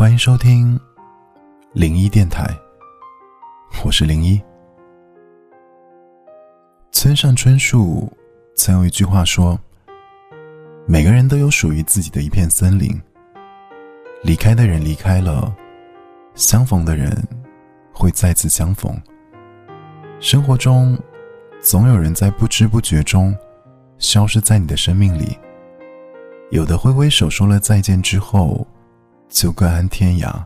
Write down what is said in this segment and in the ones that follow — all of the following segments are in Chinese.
欢迎收听零一电台，我是零一。村上春树曾有一句话说：“每个人都有属于自己的一片森林。离开的人离开了，相逢的人会再次相逢。生活中，总有人在不知不觉中消失在你的生命里。有的挥挥手说了再见之后，就各安天涯；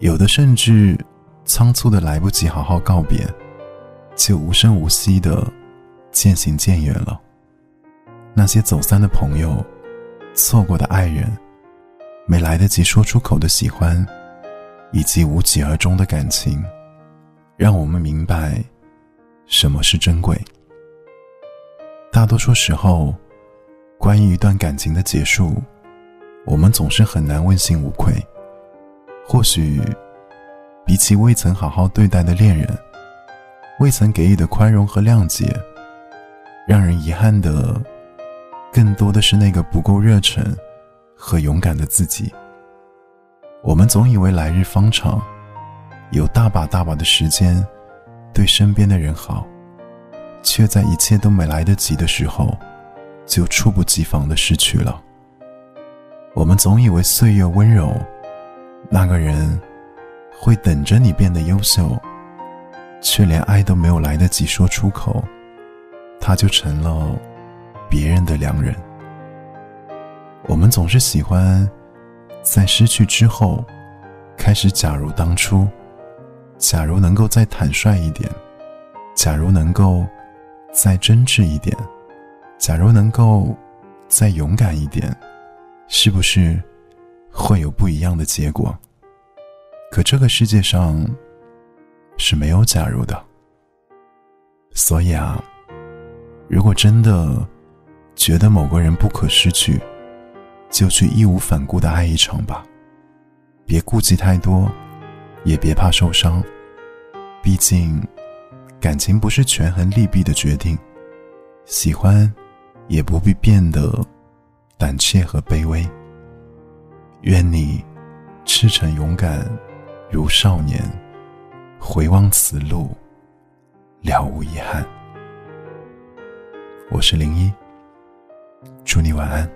有的甚至仓促的来不及好好告别。”就无声无息的渐行渐远了。那些走散的朋友，错过的爱人，没来得及说出口的喜欢，以及无疾而终的感情，让我们明白什么是珍贵。大多数时候，关于一段感情的结束，我们总是很难问心无愧。或许，比起未曾好好对待的恋人。未曾给予的宽容和谅解，让人遗憾的，更多的是那个不够热忱和勇敢的自己。我们总以为来日方长，有大把大把的时间对身边的人好，却在一切都没来得及的时候，就猝不及防的失去了。我们总以为岁月温柔，那个人会等着你变得优秀。却连爱都没有来得及说出口，他就成了别人的良人。我们总是喜欢在失去之后开始，假如当初，假如能够再坦率一点，假如能够再真挚一点，假如能够再勇敢一点，是不是会有不一样的结果？可这个世界上……是没有假如的，所以啊，如果真的觉得某个人不可失去，就去义无反顾的爱一场吧，别顾忌太多，也别怕受伤。毕竟，感情不是权衡利弊的决定，喜欢也不必变得胆怯和卑微。愿你赤诚勇敢如少年。回望此路，了无遗憾。我是零一，祝你晚安。